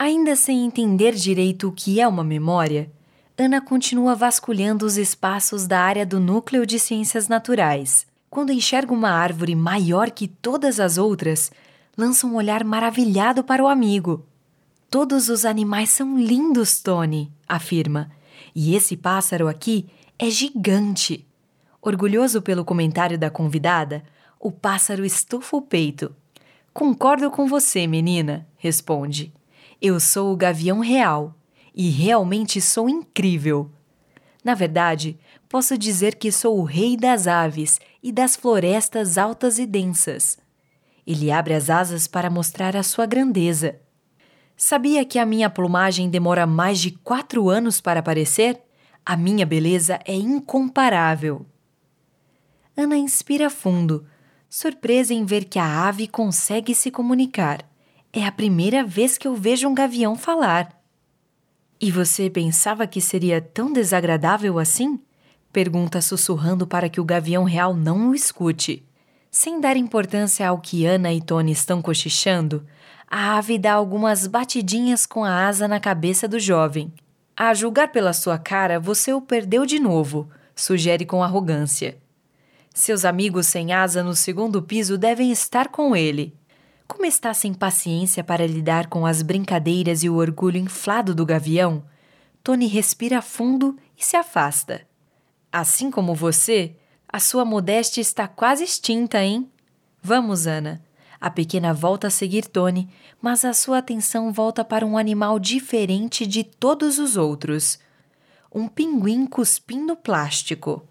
Ainda sem entender direito o que é uma memória, Ana continua vasculhando os espaços da área do núcleo de ciências naturais. Quando enxerga uma árvore maior que todas as outras, lança um olhar maravilhado para o amigo. Todos os animais são lindos, Tony, afirma. E esse pássaro aqui é gigante. Orgulhoso pelo comentário da convidada, o pássaro estufa o peito. Concordo com você, menina, responde. Eu sou o gavião real e realmente sou incrível. Na verdade, posso dizer que sou o rei das aves e das florestas altas e densas. Ele abre as asas para mostrar a sua grandeza. Sabia que a minha plumagem demora mais de quatro anos para aparecer? A minha beleza é incomparável. Ana inspira fundo, surpresa em ver que a ave consegue se comunicar. É a primeira vez que eu vejo um gavião falar. E você pensava que seria tão desagradável assim? Pergunta sussurrando para que o gavião real não o escute. Sem dar importância ao que Ana e Tony estão cochichando, a ave dá algumas batidinhas com a asa na cabeça do jovem. A julgar pela sua cara, você o perdeu de novo, sugere com arrogância. Seus amigos sem asa no segundo piso devem estar com ele. Como está sem paciência para lidar com as brincadeiras e o orgulho inflado do gavião, Tony respira fundo e se afasta. Assim como você, a sua modéstia está quase extinta, hein? Vamos, Ana. A pequena volta a seguir Tony, mas a sua atenção volta para um animal diferente de todos os outros. Um pinguim cuspindo plástico.